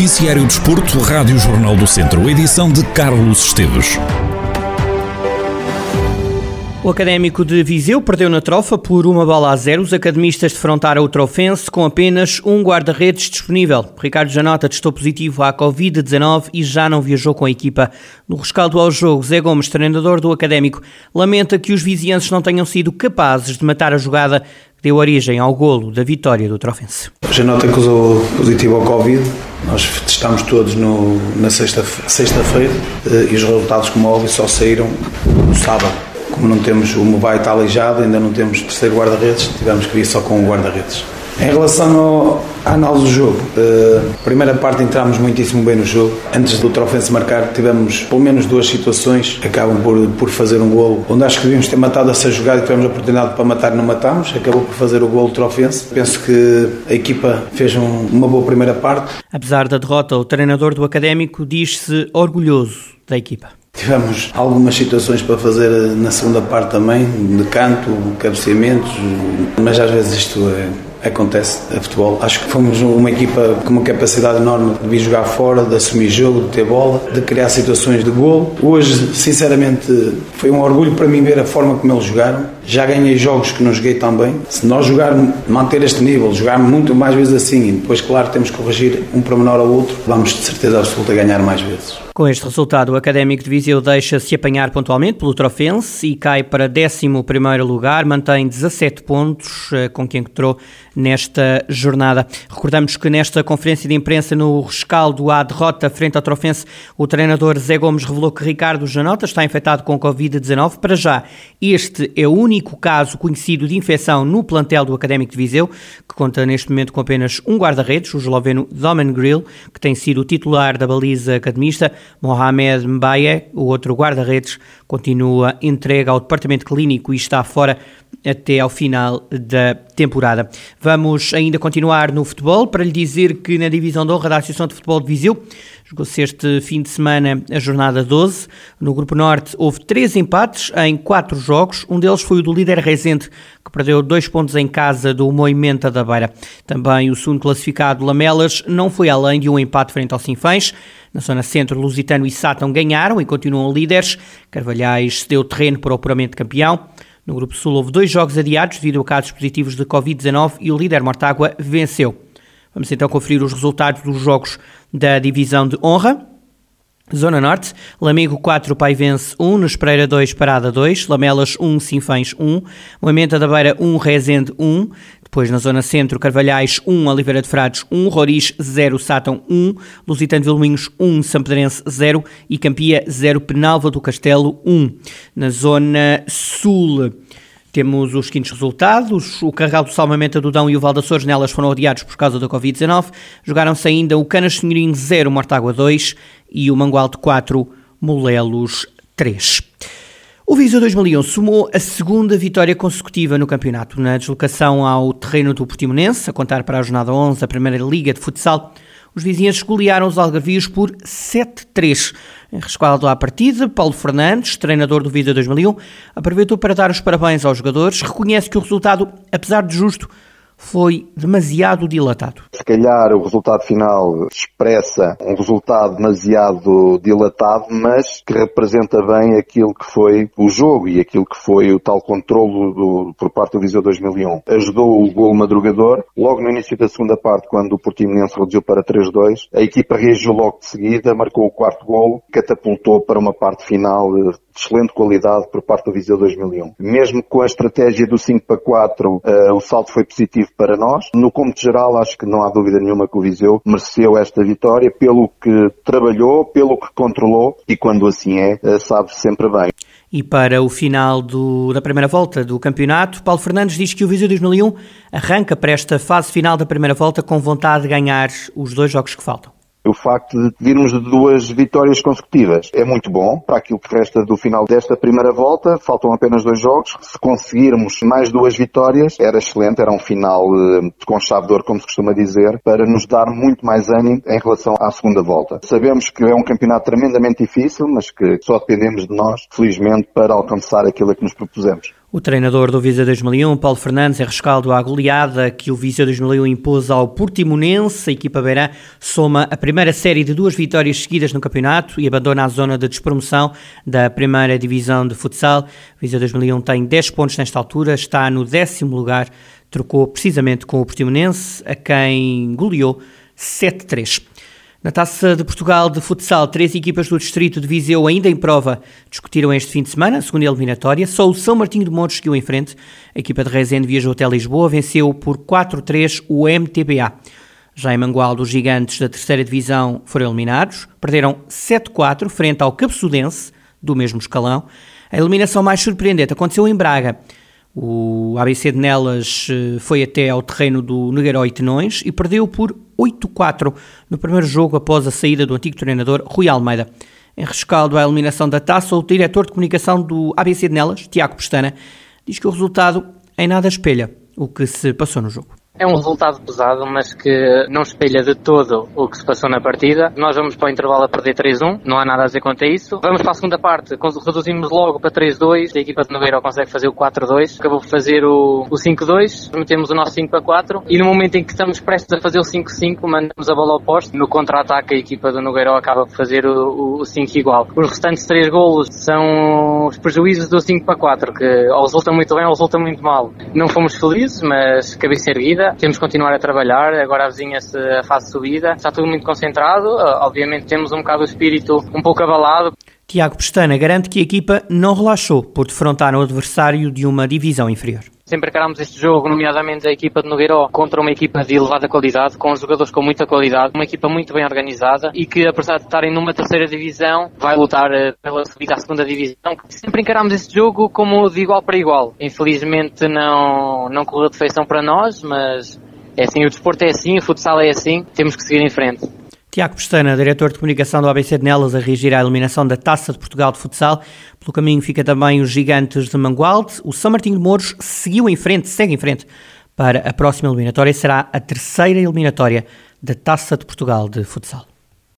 Noticiário Desporto, Rádio Jornal do Centro, edição de Carlos Esteves. O Académico de Viseu perdeu na trofa por uma bola a zero. Os academistas defrontaram o Trofense com apenas um guarda-redes disponível. Ricardo Janota testou positivo à Covid-19 e já não viajou com a equipa. No rescaldo ao jogo, Zé Gomes, treinador do Académico, lamenta que os vizienses não tenham sido capazes de matar a jogada deu origem ao golo da vitória do Trofense. Janota acusou positivo ao Covid. Nós testámos todos no, na sexta-feira sexta eh, e os resultados, como óbvio, só saíram no sábado como não temos, o Mobile está aleijado, ainda não temos terceiro guarda-redes, tivemos que vir só com o guarda-redes. Em relação ao, à análise do jogo, uh, primeira parte entramos muitíssimo bem no jogo. Antes do Trofense marcar, tivemos pelo menos duas situações que acabam por, por fazer um golo, onde acho que devíamos ter matado essa jogada e tivemos a oportunidade para matar não matámos. Acabou por fazer o golo do Trofense. Penso que a equipa fez um, uma boa primeira parte. Apesar da derrota, o treinador do Académico diz-se orgulhoso da equipa. Tivemos algumas situações para fazer na segunda parte também, de canto, cabeceamentos, mas às vezes isto é, acontece a futebol. Acho que fomos uma equipa com uma capacidade enorme de vir jogar fora, de assumir jogo, de ter bola, de criar situações de gol. Hoje, sinceramente, foi um orgulho para mim ver a forma como eles jogaram. Já ganhei jogos que não joguei tão bem. Se nós jogarmos, manter este nível, jogarmos muito mais vezes assim e depois, claro, temos que corrigir um para menor ao outro, vamos de certeza absoluta ganhar mais vezes. Com este resultado, o Académico de Viseu deixa-se apanhar pontualmente pelo Trofense e cai para 11 lugar, mantém 17 pontos, eh, com quem encontrou nesta jornada. Recordamos que nesta conferência de imprensa no rescaldo à derrota frente ao Trofense, o treinador Zé Gomes revelou que Ricardo Janota está infectado com Covid-19. Para já, este é o único caso conhecido de infecção no plantel do Académico de Viseu, que conta neste momento com apenas um guarda-redes, o esloveno Domen Grill, que tem sido o titular da baliza academista. Mohamed Mbaye, o outro guarda-redes, continua entregue ao departamento clínico e está fora até ao final da temporada. Vamos ainda continuar no futebol para lhe dizer que na divisão de honra da Associação de Futebol de Viseu jogou-se este fim de semana a jornada 12. No Grupo Norte houve três empates em quatro jogos. Um deles foi o do líder Rezende, que perdeu dois pontos em casa do Moimenta da Beira. Também o segundo classificado Lamelas não foi além de um empate frente ao Sinfãs. Na zona centro, Lusitano e Sátão ganharam e continuam líderes. Carvalhais cedeu terreno para o puramente campeão. No Grupo Sul houve dois jogos adiados devido a casos positivos de Covid-19 e o líder Mortágua venceu. Vamos então conferir os resultados dos jogos da divisão de honra. Zona Norte, Lamego 4, Paivense 1, Nos Pereira 2, Parada 2, Lamelas 1, Sinfãs 1, Moimenta da Beira 1, Rezende 1, depois, na zona centro, Carvalhais 1, Oliveira de Frades 1, Roriz 0, Sátão 1, Lusitano de Vilminhos 1, Sampedrense 0 e Campia 0, Penalva do Castelo 1. Na zona sul, temos os seguintes resultados. O Carral do Salmamenta do Dão e o Val Açores nelas foram odiados por causa da Covid-19. Jogaram-se ainda o Canas Senhorim 0, Mortágua 2 e o Mangualde 4, Molelos 3. O Viseu 2001 somou a segunda vitória consecutiva no campeonato. Na deslocação ao terreno do Portimonense, a contar para a jornada 11 da Primeira Liga de Futsal, os vizinhos golearam os algarvios por 7-3. Em rescaldo à partida, Paulo Fernandes, treinador do Viseu 2001, aproveitou para dar os parabéns aos jogadores, reconhece que o resultado, apesar de justo, foi demasiado dilatado. Se calhar o resultado final expressa um resultado demasiado dilatado, mas que representa bem aquilo que foi o jogo e aquilo que foi o tal controlo do, por parte do Viseu 2001. Ajudou o gol madrugador. Logo no início da segunda parte, quando o Portimonense reduziu para 3-2, a equipa reagiu logo de seguida, marcou o quarto gol, catapultou para uma parte final de excelente qualidade por parte do Viseu 2001. Mesmo com a estratégia do 5 para 4, uh, eh, o salto foi positivo para nós. No cômputo geral, acho que não há dúvida nenhuma que o Viseu mereceu esta vitória pelo que trabalhou, pelo que controlou e quando assim é, uh, sabe sempre bem. E para o final do, da primeira volta do campeonato, Paulo Fernandes diz que o Viseu 2001 arranca para esta fase final da primeira volta com vontade de ganhar os dois jogos que faltam. O facto de virmos de duas vitórias consecutivas é muito bom para aquilo que resta do final desta primeira volta. Faltam apenas dois jogos. Se conseguirmos mais duas vitórias, era excelente. Era um final eh, com chave de ouro, como se costuma dizer, para nos dar muito mais ânimo em relação à segunda volta. Sabemos que é um campeonato tremendamente difícil, mas que só dependemos de nós, felizmente, para alcançar aquilo a que nos propusemos. O treinador do Visa 2001, Paulo Fernandes, é rescaldo à goleada que o Visa 2001 impôs ao Portimonense. A equipa beirã soma a primeira série de duas vitórias seguidas no campeonato e abandona a zona de despromoção da primeira divisão de futsal. O Visa 2001 tem 10 pontos nesta altura, está no décimo lugar, trocou precisamente com o Portimonense, a quem goleou 7-3. Na Taça de Portugal de futsal, três equipas do distrito de Viseu ainda em prova discutiram este fim de semana a segunda eliminatória. Só o São Martinho de Montes seguiu em frente. A equipa de Rezende viajou até Lisboa, venceu por 4-3 o MTBA. Já em Mangualdo, os gigantes da terceira divisão foram eliminados. Perderam 7-4 frente ao Capsudense, do mesmo escalão. A eliminação mais surpreendente aconteceu em Braga. O ABC de Nelas eh, foi até ao terreno do Nogueiró e Tenões e perdeu por 8-4 no primeiro jogo após a saída do antigo treinador Rui Almeida. Em rescaldo à eliminação da taça, o diretor de comunicação do ABC de Nelas, Tiago Pestana, diz que o resultado em nada espelha o que se passou no jogo. É um resultado pesado, mas que não espelha de todo o que se passou na partida. Nós vamos para o intervalo a perder 3-1, não há nada a dizer quanto a isso. Vamos para a segunda parte, reduzimos logo para 3-2, a equipa de Nogueira consegue fazer o 4-2, acabou por fazer o, o 5-2, metemos o nosso 5-4 e no momento em que estamos prestes a fazer o 5-5, mandamos a bola ao poste. No contra-ataque a equipa do Nogueira acaba por fazer o, o 5 igual. Os restantes 3 golos são os prejuízos do 5-4, que ou resulta muito bem ou resulta muito mal. Não fomos felizes, mas cabeça erguida temos que continuar a trabalhar, agora avizinha-se a fase de subida, está tudo muito concentrado, ah, obviamente temos um bocado o espírito um pouco abalado. Tiago Pestana garante que a equipa não relaxou por defrontar um adversário de uma divisão inferior. Sempre encaramos este jogo, nomeadamente a equipa de Nogueiró, contra uma equipa de elevada qualidade, com jogadores com muita qualidade, uma equipa muito bem organizada e que, apesar de estarem numa terceira divisão, vai lutar eh, pela subida à segunda divisão. Sempre encaramos este jogo como de igual para igual. Infelizmente não, não correu de feição para nós, mas é assim, o desporto é assim, o futsal é assim, temos que seguir em frente. Tiago Pestana, diretor de comunicação do ABC de Nelas, a reagir à eliminação da Taça de Portugal de Futsal. Pelo caminho fica também os gigantes de Mangualde. O São Martinho de Mouros seguiu em frente, segue em frente para a próxima eliminatória. Será a terceira eliminatória da Taça de Portugal de Futsal.